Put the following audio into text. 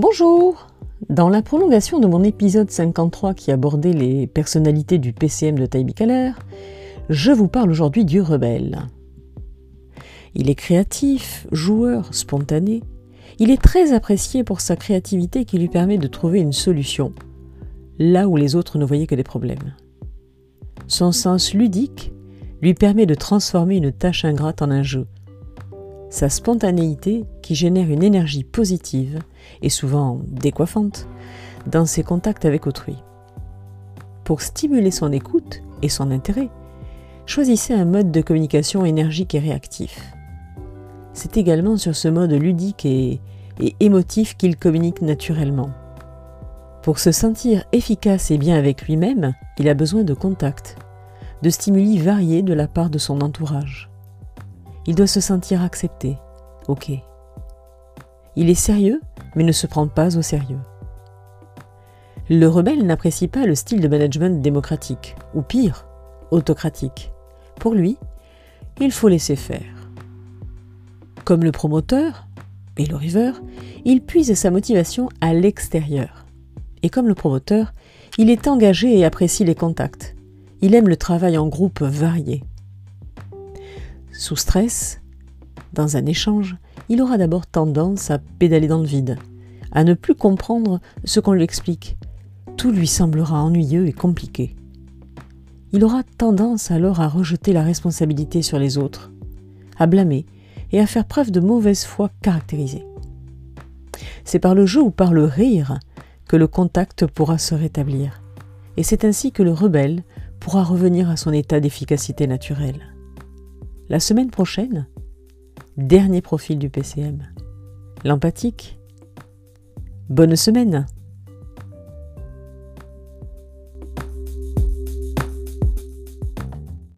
Bonjour Dans la prolongation de mon épisode 53 qui abordait les personnalités du PCM de Taïbi Kaler, je vous parle aujourd'hui du rebelle. Il est créatif, joueur, spontané. Il est très apprécié pour sa créativité qui lui permet de trouver une solution, là où les autres ne voyaient que des problèmes. Son sens ludique lui permet de transformer une tâche ingrate en un jeu, sa spontanéité qui génère une énergie positive et souvent décoiffante dans ses contacts avec autrui. Pour stimuler son écoute et son intérêt, choisissez un mode de communication énergique et réactif. C'est également sur ce mode ludique et, émotif qu'il communique naturellement. Pour se sentir efficace et bien avec lui-même, il a besoin de contact, de stimuli variés de la part de son entourage. Il doit se sentir accepté. Ok. Il est sérieux, mais ne se prend pas au sérieux. Le rebelle n'apprécie pas le style de management démocratique, ou pire, autocratique. Pour lui, il faut laisser faire. Comme le promoteur et le river, il puise sa motivation à l'extérieur. Et comme le promoteur, il est engagé et apprécie les contacts. Il aime le travail en groupe varié. Sous stress, dans un échange, il aura d'abord tendance à pédaler dans le vide, à ne plus comprendre ce qu'on lui explique. Tout lui semblera ennuyeux et compliqué. Il aura tendance alors à rejeter la responsabilité sur les autres, à blâmer et à faire preuve de mauvaise foi caractérisée. C'est par le jeu ou par le rire que le contact pourra se rétablir, et c'est ainsi que le rebelle pourra revenir à son état d'efficacité naturelle. La semaine prochaine, dernier profil du PCM. L'empathique. Bonne semaine